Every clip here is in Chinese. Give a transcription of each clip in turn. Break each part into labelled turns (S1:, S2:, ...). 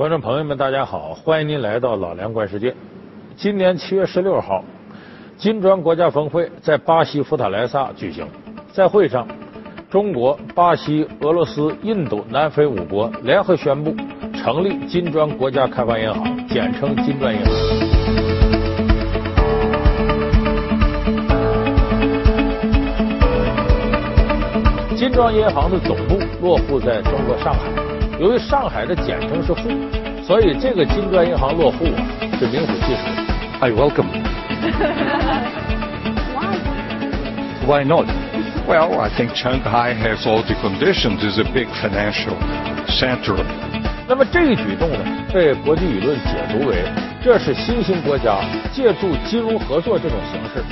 S1: 观众朋友们，大家好，欢迎您来到老梁观世界。今年七月十六号，金砖国家峰会在巴西福塔莱萨举行，在会上，中国、巴西、俄罗斯、印度、南非五国联合宣布成立金砖国家开发银行，简称金砖银行。金砖银行的总部落户在中国上海，由于上海的简称是沪，所以这个金砖银行落户啊是名副其实。
S2: I welcome. Why not? Well, I think Shanghai has all the conditions. It's a big financial center.
S1: 那么这一举动呢，被国际舆论解读为这是新兴国家借助金融合作这种形式，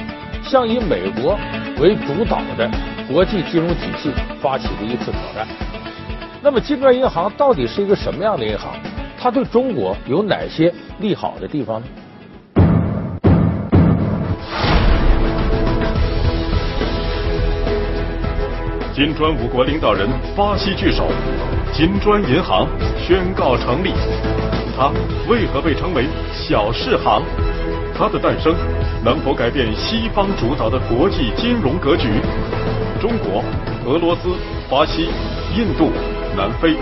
S1: 向以美国为主导的。国际金融体系发起的一次挑战。那么，金砖银行到底是一个什么样的银行？它对中国有哪些利好的地方呢？
S3: 金砖五国领导人巴西聚首，金砖银行宣告成立。它为何被称为小世行？它的诞生能否改变西方主导的国际金融格局？中国、俄罗斯、巴西、印度、南非，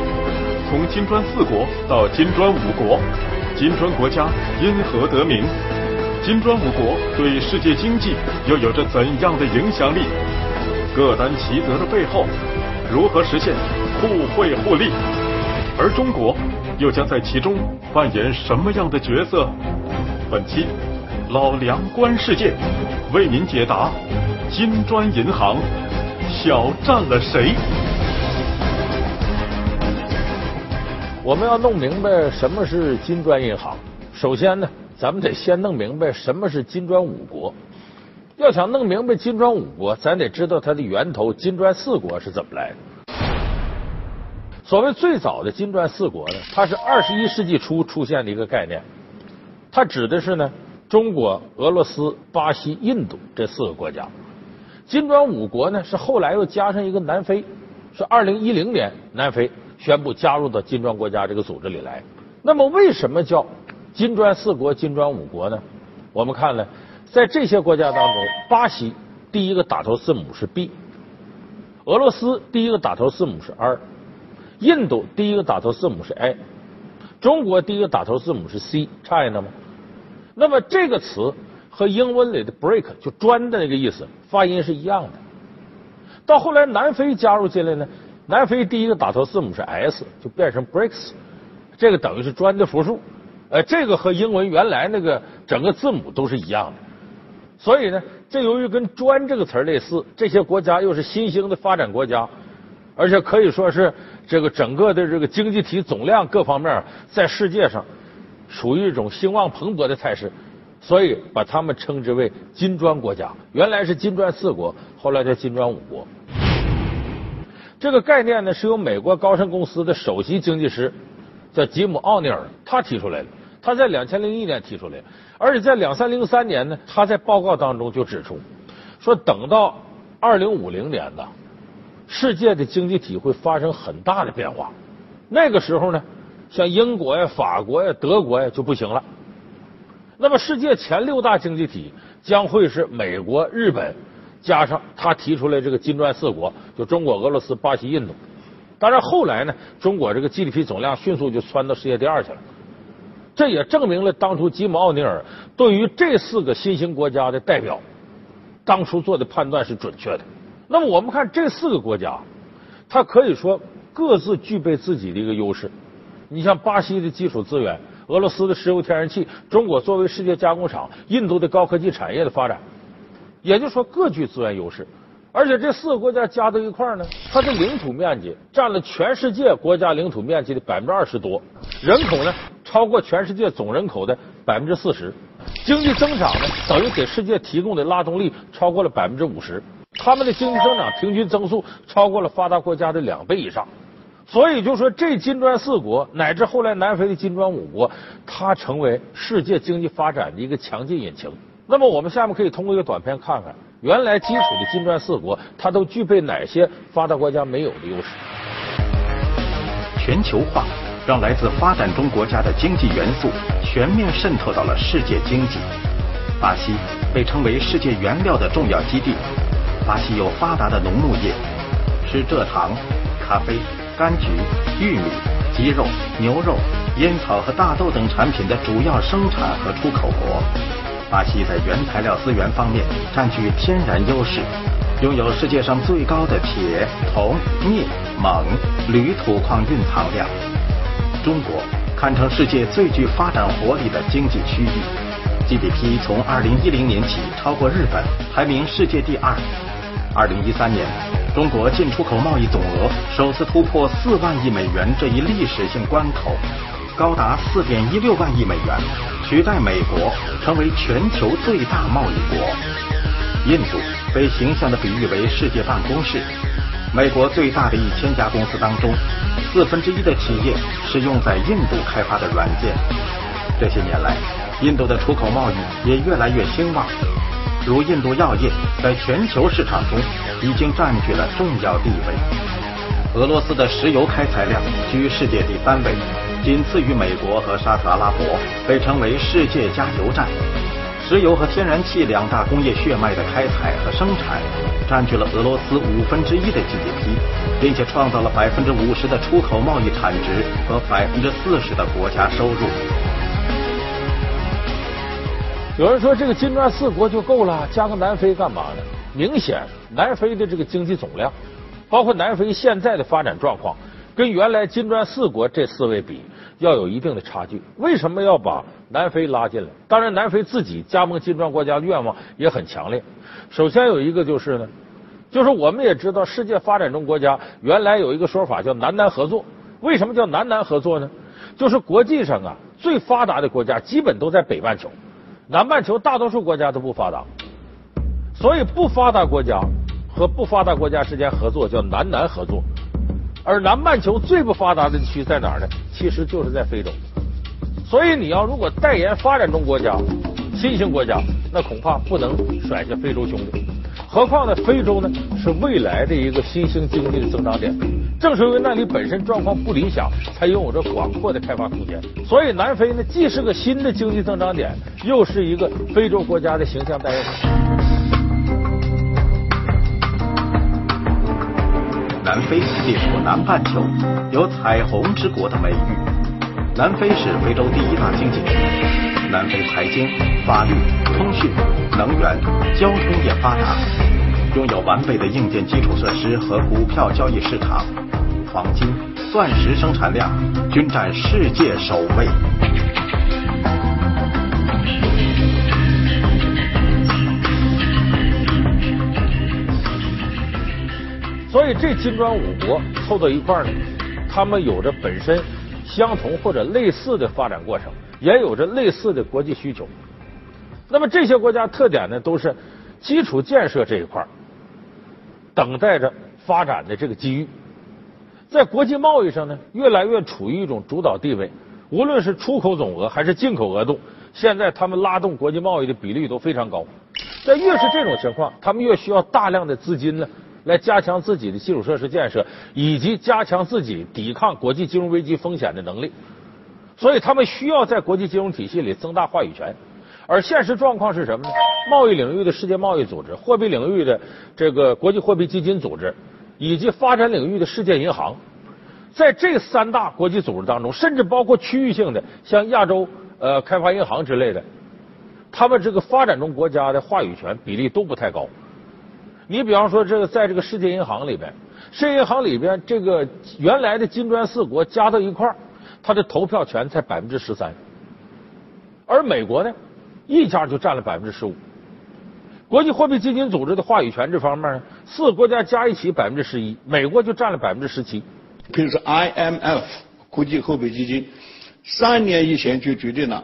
S3: 从金砖四国到金砖五国，金砖国家因何得名？金砖五国对世界经济又有着怎样的影响力？各担其责的背后，如何实现互惠互利？而中国又将在其中扮演什么样的角色？本期老梁观世界为您解答金砖银行。挑战了谁？
S1: 我们要弄明白什么是金砖银行。首先呢，咱们得先弄明白什么是金砖五国。要想弄明白金砖五国，咱得知道它的源头金砖四国是怎么来的。所谓最早的金砖四国呢，它是二十一世纪初出现的一个概念。它指的是呢，中国、俄罗斯、巴西、印度这四个国家。金砖五国呢，是后来又加上一个南非，是二零一零年南非宣布加入到金砖国家这个组织里来。那么为什么叫金砖四国、金砖五国呢？我们看呢，在这些国家当中，巴西第一个打头字母是 B，俄罗斯第一个打头字母是 R，印度第一个打头字母是 I，中国第一个打头字母是 C，China 吗？那么这个词。和英文里的 break 就砖的那个意思，发音是一样的。到后来南非加入进来呢，南非第一个打头字母是 S，就变成 bricks，这个等于是砖的复数。呃，这个和英文原来那个整个字母都是一样的。所以呢，这由于跟砖这个词类似，这些国家又是新兴的发展国家，而且可以说是这个整个的这个经济体总量各方面在世界上属于一种兴旺蓬勃的态势。所以把他们称之为金砖国家，原来是金砖四国，后来叫金砖五国。这个概念呢，是由美国高盛公司的首席经济师叫吉姆奥尼尔他提出来的。他在两千零一年提出来，而且在两三零三年呢，他在报告当中就指出，说等到二零五零年呢，世界的经济体会发生很大的变化。那个时候呢，像英国呀、法国呀、德国呀就不行了。那么，世界前六大经济体将会是美国、日本，加上他提出来这个金砖四国，就中国、俄罗斯、巴西、印度。当然，后来呢，中国这个 GDP 总量迅速就窜到世界第二去了。这也证明了当初吉姆奥尼尔对于这四个新兴国家的代表，当初做的判断是准确的。那么，我们看这四个国家，它可以说各自具备自己的一个优势。你像巴西的基础资源。俄罗斯的石油天然气，中国作为世界加工厂，印度的高科技产业的发展，也就是说各具资源优势。而且这四个国家加到一块儿呢，它的领土面积占了全世界国家领土面积的百分之二十多，人口呢超过全世界总人口的百分之四十，经济增长呢等于给世界提供的拉动力超过了百分之五十，他们的经济增长平均增速超过了发达国家的两倍以上。所以就说这金砖四国乃至后来南非的金砖五国，它成为世界经济发展的一个强劲引擎。那么我们下面可以通过一个短片看看，原来基础的金砖四国，它都具备哪些发达国家没有的优势？
S4: 全球化让来自发展中国家的经济元素全面渗透到了世界经济。巴西被称为世界原料的重要基地。巴西有发达的农牧业，是蔗糖、咖啡、柑橘、玉米、鸡肉、牛肉、烟草和大豆等产品的主要生产和出口国。巴西在原材料资源方面占据天然优势，拥有世界上最高的铁、铜、镍、锰、铝土矿蕴藏量。中国堪称世界最具发展活力的经济区域，GDP 从2010年起超过日本，排名世界第二。2013年，中国进出口贸易总额首次突破4万亿美元这一历史性关口，高达4.16万亿美元，取代美国成为全球最大贸易国。印度被形象地比喻为世界办公室。美国最大的一千家公司当中，四分之一的企业是用在印度开发的软件。这些年来，印度的出口贸易也越来越兴旺。如印度药业在全球市场中已经占据了重要地位。俄罗斯的石油开采量居世界第三位，仅次于美国和沙特阿拉伯，被称为世界加油站。石油和天然气两大工业血脉的开采和生产，占据了俄罗斯五分之一的 GDP，并且创造了百分之五十的出口贸易产值和百分之四十的国家收入。
S1: 有人说这个金砖四国就够了，加个南非干嘛呢？明显南非的这个经济总量，包括南非现在的发展状况，跟原来金砖四国这四位比，要有一定的差距。为什么要把南非拉进来？当然，南非自己加盟金砖国家的愿望也很强烈。首先有一个就是呢，就是我们也知道，世界发展中国家原来有一个说法叫南南合作。为什么叫南南合作呢？就是国际上啊，最发达的国家基本都在北半球。南半球大多数国家都不发达，所以不发达国家和不发达国家之间合作叫南南合作，而南半球最不发达的区在哪儿呢？其实就是在非洲。所以你要如果代言发展中国家、新兴国家，那恐怕不能甩下非洲兄弟。何况呢，非洲呢是未来的一个新兴经济的增长点。正是因为那里本身状况不理想，才拥有着广阔的开发空间。所以南非呢，既是个新的经济增长点，又是一个非洲国家的形象代言人。
S4: 南非地处南半球，有“彩虹之国”的美誉。南非是非洲第一大经济体。南非财经、法律、通讯、能源、交通业发达，拥有完备的硬件基础设施和股票交易市场。黄金、钻石生产量均占世界首位。
S1: 所以这金砖五国凑到一块儿呢，他们有着本身相同或者类似的发展过程，也有着类似的国际需求。那么这些国家特点呢，都是基础建设这一块儿等待着发展的这个机遇。在国际贸易上呢，越来越处于一种主导地位。无论是出口总额还是进口额度，现在他们拉动国际贸易的比例都非常高。在越是这种情况，他们越需要大量的资金呢，来加强自己的基础设施建设，以及加强自己抵抗国际金融危机风险的能力。所以，他们需要在国际金融体系里增大话语权。而现实状况是什么呢？贸易领域的世界贸易组织、货币领域的这个国际货币基金组织。以及发展领域的世界银行，在这三大国际组织当中，甚至包括区域性的，像亚洲呃开发银行之类的，他们这个发展中国家的话语权比例都不太高。你比方说，这个在这个世界银行里边，世界银行里边这个原来的金砖四国加到一块儿，它的投票权才百分之十三，而美国呢，一家就占了百分之十五。国际货币基金组织的话语权这方面呢，四个国家加一起百分之十一，美国就占了百分之十七。
S5: 比如说 IMF 国际货币基金，三年以前就决定了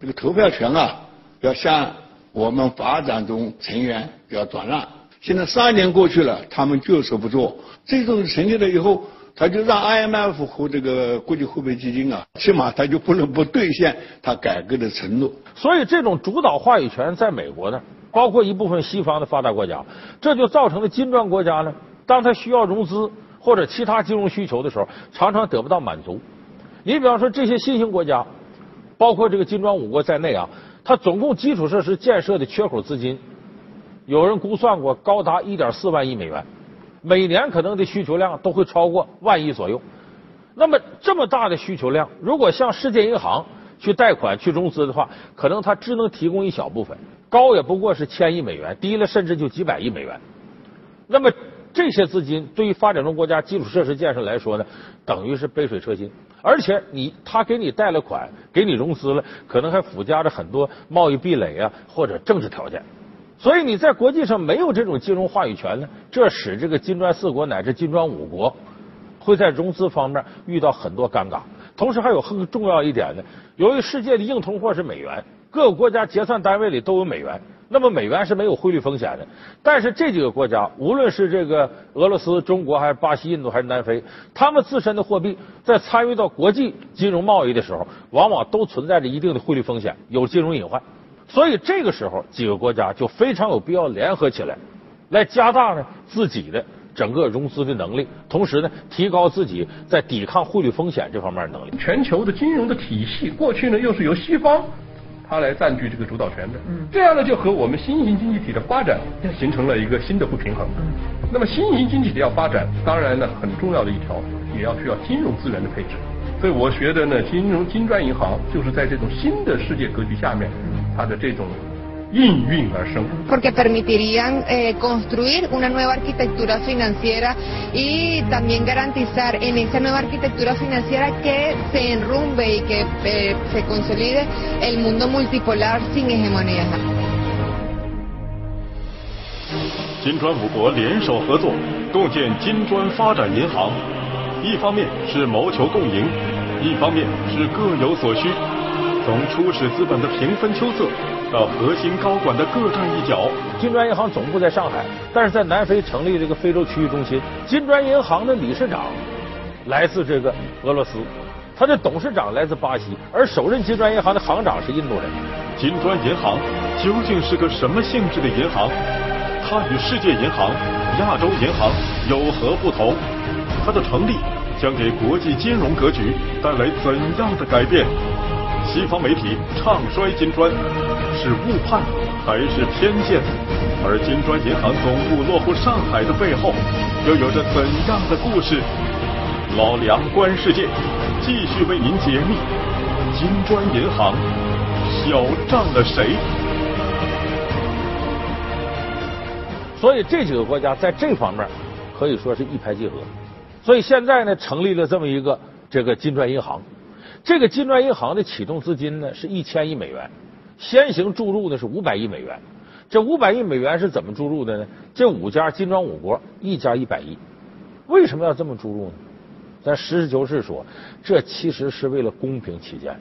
S5: 这个投票权啊，要向我们发展中成员要转让。现在三年过去了，他们就是不做。这种成立了以后，他就让 IMF 和这个国际货币基金啊，起码他就不能不兑现他改革的承诺。
S1: 所以，这种主导话语权在美国呢。包括一部分西方的发达国家，这就造成了金砖国家呢，当他需要融资或者其他金融需求的时候，常常得不到满足。你比方说这些新兴国家，包括这个金砖五国在内啊，它总共基础设施建设的缺口资金，有人估算过高达一点四万亿美元，每年可能的需求量都会超过万亿左右。那么这么大的需求量，如果向世界银行去贷款去融资的话，可能它只能提供一小部分，高也不过是千亿美元，低了甚至就几百亿美元。那么这些资金对于发展中国家基础设施建设来说呢，等于是杯水车薪。而且你他给你贷了款，给你融资了，可能还附加着很多贸易壁垒啊，或者政治条件。所以你在国际上没有这种金融话语权呢，这使这个金砖四国乃至金砖五国会在融资方面遇到很多尴尬。同时还有很重要一点呢，由于世界的硬通货是美元，各个国家结算单位里都有美元。那么美元是没有汇率风险的，但是这几个国家，无论是这个俄罗斯、中国，还是巴西、印度，还是南非，他们自身的货币在参与到国际金融贸易的时候，往往都存在着一定的汇率风险，有金融隐患。所以这个时候，几个国家就非常有必要联合起来，来加大呢自己的整个融资的能力，同时呢提高自己在抵抗汇率风险这方面的能力。
S6: 全球的金融的体系，过去呢又是由西方。它来占据这个主导权的，这样呢就和我们新型经济体的发展形成了一个新的不平衡。那么新型经济体要发展，当然呢很重要的一条也要需要金融资源的配置。所以我觉得呢，金融金砖银行就是在这种新的世界格局下面，它的这种应运而生。
S7: Porque permitirían eh, construir una nueva arquitectura financiera y también garantizar en esa nueva arquitectura financiera que se enrumbe y que eh, se consolide el mundo multipolar sin hegemonía.
S3: 金砖五国联手合作，共建金砖发展银行，一方面是谋求共赢，一方面是各有所需。从初始资本的平分秋色。到核心高管的各站一角，
S1: 金砖银行总部在上海，但是在南非成立这个非洲区域中心。金砖银行的理事长来自这个俄罗斯，他的董事长来自巴西，而首任金砖银行的行长是印度人。
S3: 金砖银行究竟是个什么性质的银行？它与世界银行、亚洲银行有何不同？它的成立将给国际金融格局带来怎样的改变？西方媒体唱衰金砖，是误判还是偏见？而金砖银行总部落户上海的背后，又有着怎样的故事？老梁观世界继续为您解密：金砖银行小账了谁？
S1: 所以这几个国家在这方面可以说是一拍即合。所以现在呢，成立了这么一个这个金砖银行。这个金砖银行的启动资金呢是一千亿美元，先行注入的是五百亿美元。这五百亿美元是怎么注入的呢？这五家金砖五国一家一百亿，为什么要这么注入呢？咱实事求是说，这其实是为了公平起见，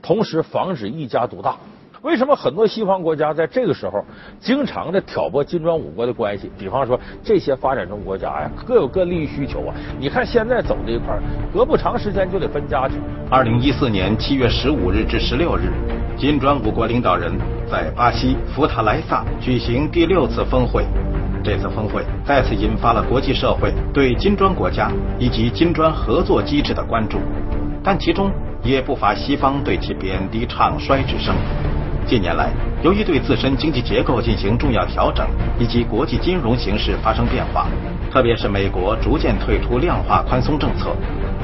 S1: 同时防止一家独大。为什么很多西方国家在这个时候经常的挑拨金砖五国的关系？比方说这些发展中国家呀，各有各利益需求啊。你看现在走这一块，隔不长时间就得分家去。
S4: 二零一四年七月十五日至十六日，金砖五国领导人在巴西福塔莱萨举行第六次峰会。这次峰会再次引发了国际社会对金砖国家以及金砖合作机制的关注，但其中也不乏西方对其贬低唱衰之声。近年来，由于对自身经济结构进行重要调整，以及国际金融形势发生变化，特别是美国逐渐退出量化宽松政策，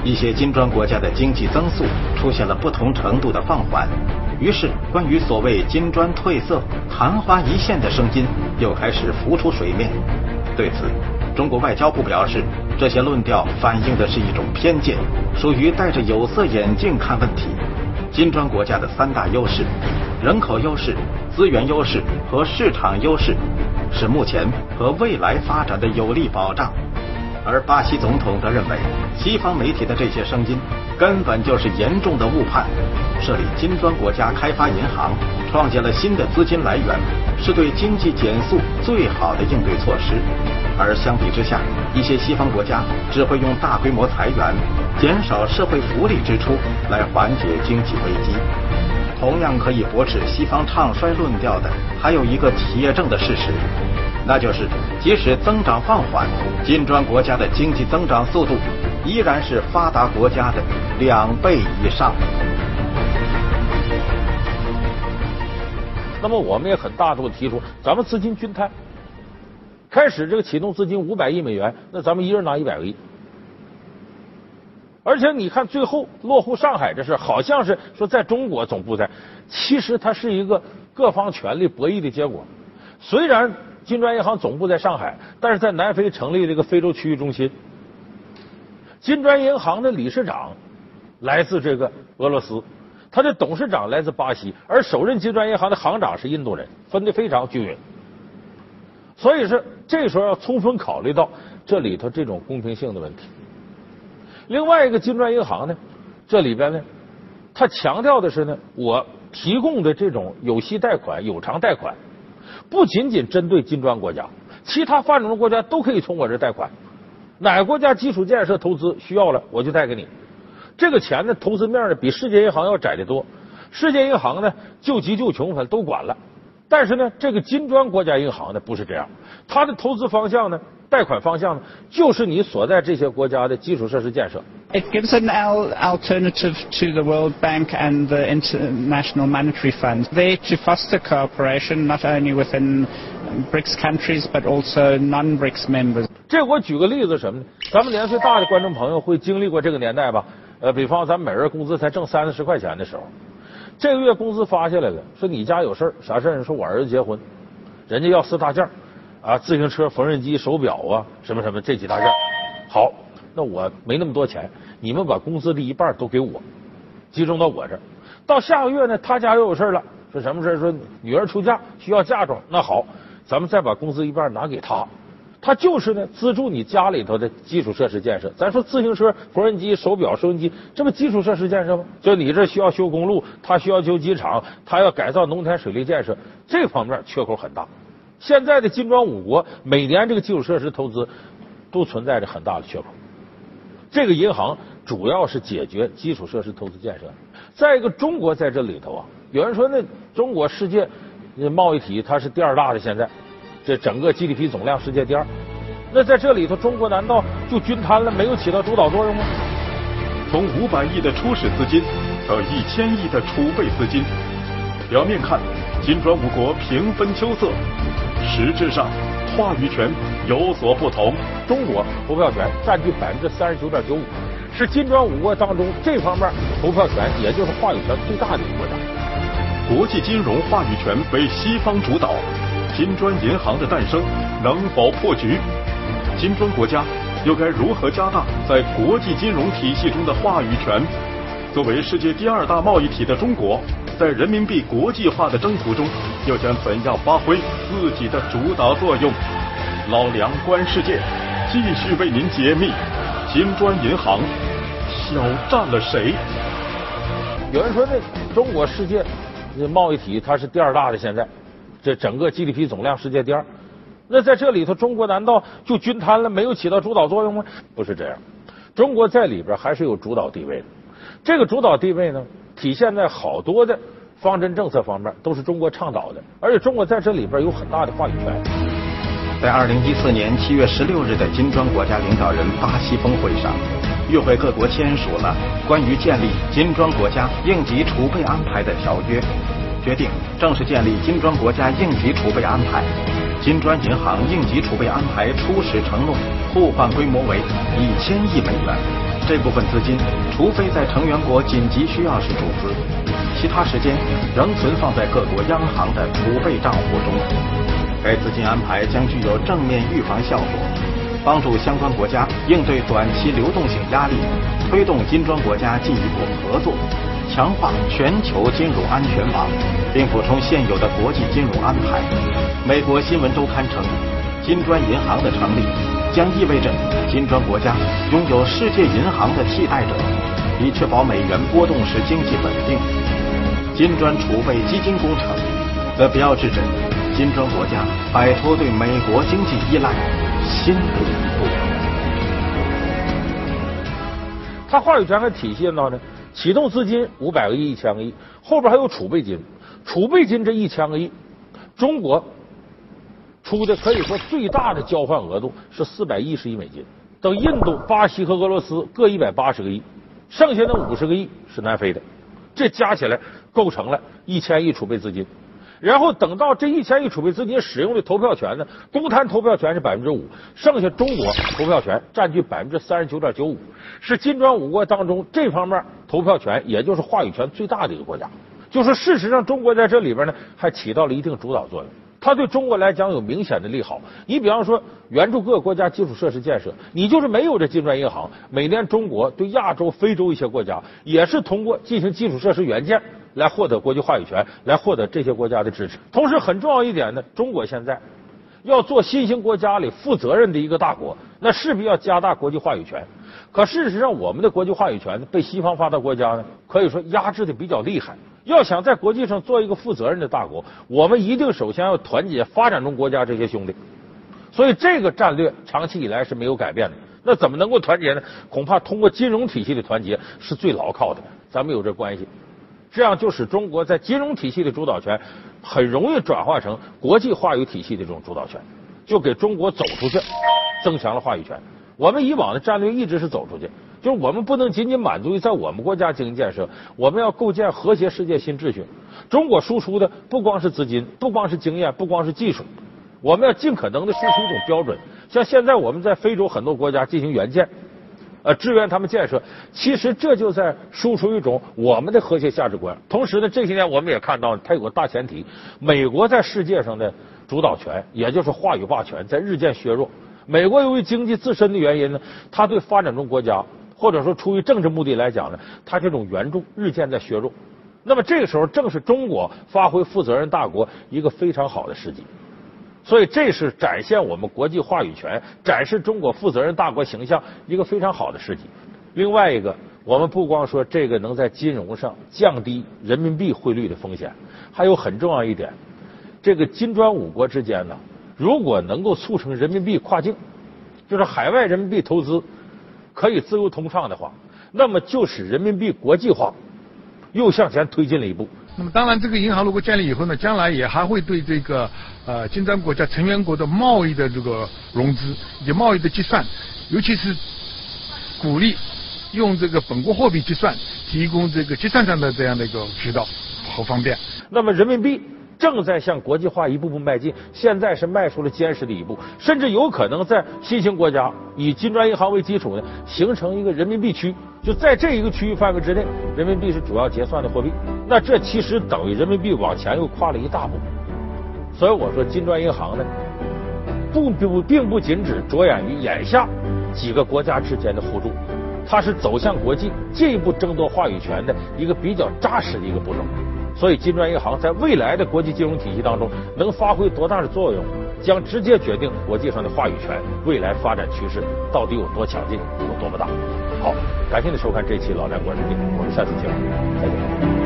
S4: 一些金砖国家的经济增速出现了不同程度的放缓。于是，关于所谓金砖褪色、昙花一现的声音又开始浮出水面。对此，中国外交部表示，这些论调反映的是一种偏见，属于戴着有色眼镜看问题。金砖国家的三大优势：人口优势、资源优势和市场优势，是目前和未来发展的有力保障。而巴西总统则认为，西方媒体的这些声音根本就是严重的误判。设立金砖国家开发银行，创建了新的资金来源，是对经济减速最好的应对措施。而相比之下，一些西方国家只会用大规模裁员、减少社会福利支出来缓解经济危机。同样可以驳斥西方唱衰论调的，还有一个铁证的事实，那就是即使增长放缓，金砖国家的经济增长速度依然是发达国家的两倍以上。
S1: 那么我们也很大度的提出，咱们资金均摊，开始这个启动资金五百亿美元，那咱们一人拿一百个亿。而且你看，最后落户上海这事，好像是说在中国总部在，其实它是一个各方权力博弈的结果。虽然金砖银行总部在上海，但是在南非成立了一个非洲区域中心。金砖银行的理事长来自这个俄罗斯。他的董事长来自巴西，而首任金砖银行的行长是印度人，分的非常均匀。所以说，这时候要充分考虑到这里头这种公平性的问题。另外一个金砖银行呢，这里边呢，它强调的是呢，我提供的这种有息贷款、有偿贷款，不仅仅针对金砖国家，其他发展中国家都可以从我这贷款。哪个国家基础建设投资需要了，我就贷给你。这个钱呢，投资面呢比世界银行要窄得多。世界银行呢，救急救穷，反正都管了。但是呢，这个金砖国家银行呢不是这样，它的投资方向呢，贷款方向呢，就是你所在这些国家的基础设施建设。
S8: It gives an alternative to the World Bank and the International Monetary Fund. They to foster cooperation not only within BRICS countries but also non-BRICS members.
S1: 这我举个例子什么呢？咱们年岁大的观众朋友会经历过这个年代吧？呃，比方咱每人工资才挣三四十块钱的时候，这个月工资发下来了，说你家有事儿，啥事儿？说我儿子结婚，人家要四大件啊，自行车、缝纫机、手表啊，什么什么这几大件。好，那我没那么多钱，你们把工资的一半都给我，集中到我这儿。到下个月呢，他家又有事了，说什么事说女儿出嫁需要嫁妆，那好，咱们再把工资一半拿给他。他就是呢，资助你家里头的基础设施建设。咱说自行车、缝纫机、手表、收音机，这不基础设施建设吗？就你这需要修公路，他需要修机场，他要改造农田水利建设，这方面缺口很大。现在的金砖五国每年这个基础设施投资都存在着很大的缺口。这个银行主要是解决基础设施投资建设。再一个，中国在这里头啊，有人说那中国世界贸易体它是第二大的现在。这整个 GDP 总量世界第二，那在这里头，中国难道就均摊了，没有起到主导作用吗？
S3: 从五百亿的初始资金到一千亿的储备资金，表面看金砖五国平分秋色，实质上话语权有所不同。
S1: 中国投票权占据百分之三十九点九五，是金砖五国当中这方面投票权，也就是话语权最大的一国家。
S3: 国际金融话语权被西方主导。金砖银行的诞生能否破局？金砖国家又该如何加大在国际金融体系中的话语权？作为世界第二大贸易体的中国，在人民币国际化的征途中，又将怎样发挥自己的主导作用？老梁观世界继续为您解密：金砖银行挑战了谁？
S1: 有人说，那中国世界贸易体它是第二大的现在。这整个 GDP 总量世界第二，那在这里头，中国难道就均摊了，没有起到主导作用吗？不是这样，中国在里边还是有主导地位的。这个主导地位呢，体现在好多的方针政策方面，都是中国倡导的，而且中国在这里边有很大的话语权。
S4: 在二零一四年七月十六日的金砖国家领导人巴西峰会上，与会各国签署了关于建立金砖国家应急储备安排的条约。决定正式建立金砖国家应急储备安排。金砖银行应急储备安排初始承诺互换规模为一千亿美元。这部分资金，除非在成员国紧急需要时注资，其他时间仍存放在各国央行的储备账户中。该资金安排将具有正面预防效果，帮助相关国家应对短期流动性压力，推动金砖国家进一步合作。强化全球金融安全网，并补充现有的国际金融安排。美国新闻周刊称，金砖银行的成立将意味着金砖国家拥有世界银行的替代者，以确保美元波动时经济稳定。金砖储备基金工程则标志着金砖国家摆脱对美国经济依赖新的一步。
S1: 它话语权还体现到呢？启动资金五百个亿、一千个亿，后边还有储备金。储备金这一千个亿，中国出的可以说最大的交换额度是四百一十亿美金，等印度、巴西和俄罗斯各一百八十个亿。剩下的五十个亿是南非的，这加起来构成了一千亿储备资金。然后等到这一千亿储备资金使用的投票权呢，公摊投票权是百分之五，剩下中国投票权占据百分之三十九点九五，是金砖五国当中这方面投票权也就是话语权最大的一个国家。就是事实上，中国在这里边呢还起到了一定主导作用，它对中国来讲有明显的利好。你比方说援助各个国家基础设施建设，你就是没有这金砖银行，每年中国对亚洲、非洲一些国家也是通过进行基础设施援建。来获得国际话语权，来获得这些国家的支持。同时，很重要一点呢，中国现在要做新兴国家里负责任的一个大国，那势必要加大国际话语权。可事实上，我们的国际话语权，被西方发达国家呢，可以说压制的比较厉害。要想在国际上做一个负责任的大国，我们一定首先要团结发展中国家这些兄弟。所以，这个战略长期以来是没有改变的。那怎么能够团结呢？恐怕通过金融体系的团结是最牢靠的。咱们有这关系。这样就使中国在金融体系的主导权很容易转化成国际话语体系的这种主导权，就给中国走出去增强了话语权。我们以往的战略一直是走出去，就是我们不能仅仅满足于在我们国家进行建设，我们要构建和谐世界新秩序。中国输出的不光是资金，不光是经验，不光是技术，我们要尽可能的输出一种标准。像现在我们在非洲很多国家进行援建。呃，支援他们建设，其实这就在输出一种我们的和谐价值观。同时呢，这些年我们也看到，它有个大前提：美国在世界上的主导权，也就是话语霸权，在日渐削弱。美国由于经济自身的原因呢，它对发展中国家，或者说出于政治目的来讲呢，它这种援助日渐在削弱。那么这个时候，正是中国发挥负责任大国一个非常好的时机。所以，这是展现我们国际话语权、展示中国负责任大国形象一个非常好的时机。另外一个，我们不光说这个能在金融上降低人民币汇率的风险，还有很重要一点，这个金砖五国之间呢，如果能够促成人民币跨境，就是海外人民币投资可以自由通畅的话，那么就使人民币国际化又向前推进了一步。
S9: 那么当然，这个银行如果建立以后呢，将来也还会对这个呃金砖国家成员国的贸易的这个融资以及贸易的计算，尤其是鼓励用这个本国货币计算，提供这个计算上的这样的一个渠道和方便。
S1: 那么人民币。正在向国际化一步步迈进，现在是迈出了坚实的一步，甚至有可能在新兴国家以金砖银行为基础呢，形成一个人民币区。就在这一个区域范围之内，人民币是主要结算的货币。那这其实等于人民币往前又跨了一大步。所以我说，金砖银行呢，不不并不仅只着眼于眼下几个国家之间的互助，它是走向国际、进一步争夺话语权的一个比较扎实的一个步骤。所以，金砖银行在未来的国际金融体系当中能发挥多大的作用，将直接决定国际上的话语权未来发展趋势到底有多强劲，有多么大。好，感谢您收看这期《老梁观世界》，我们下次节目再见。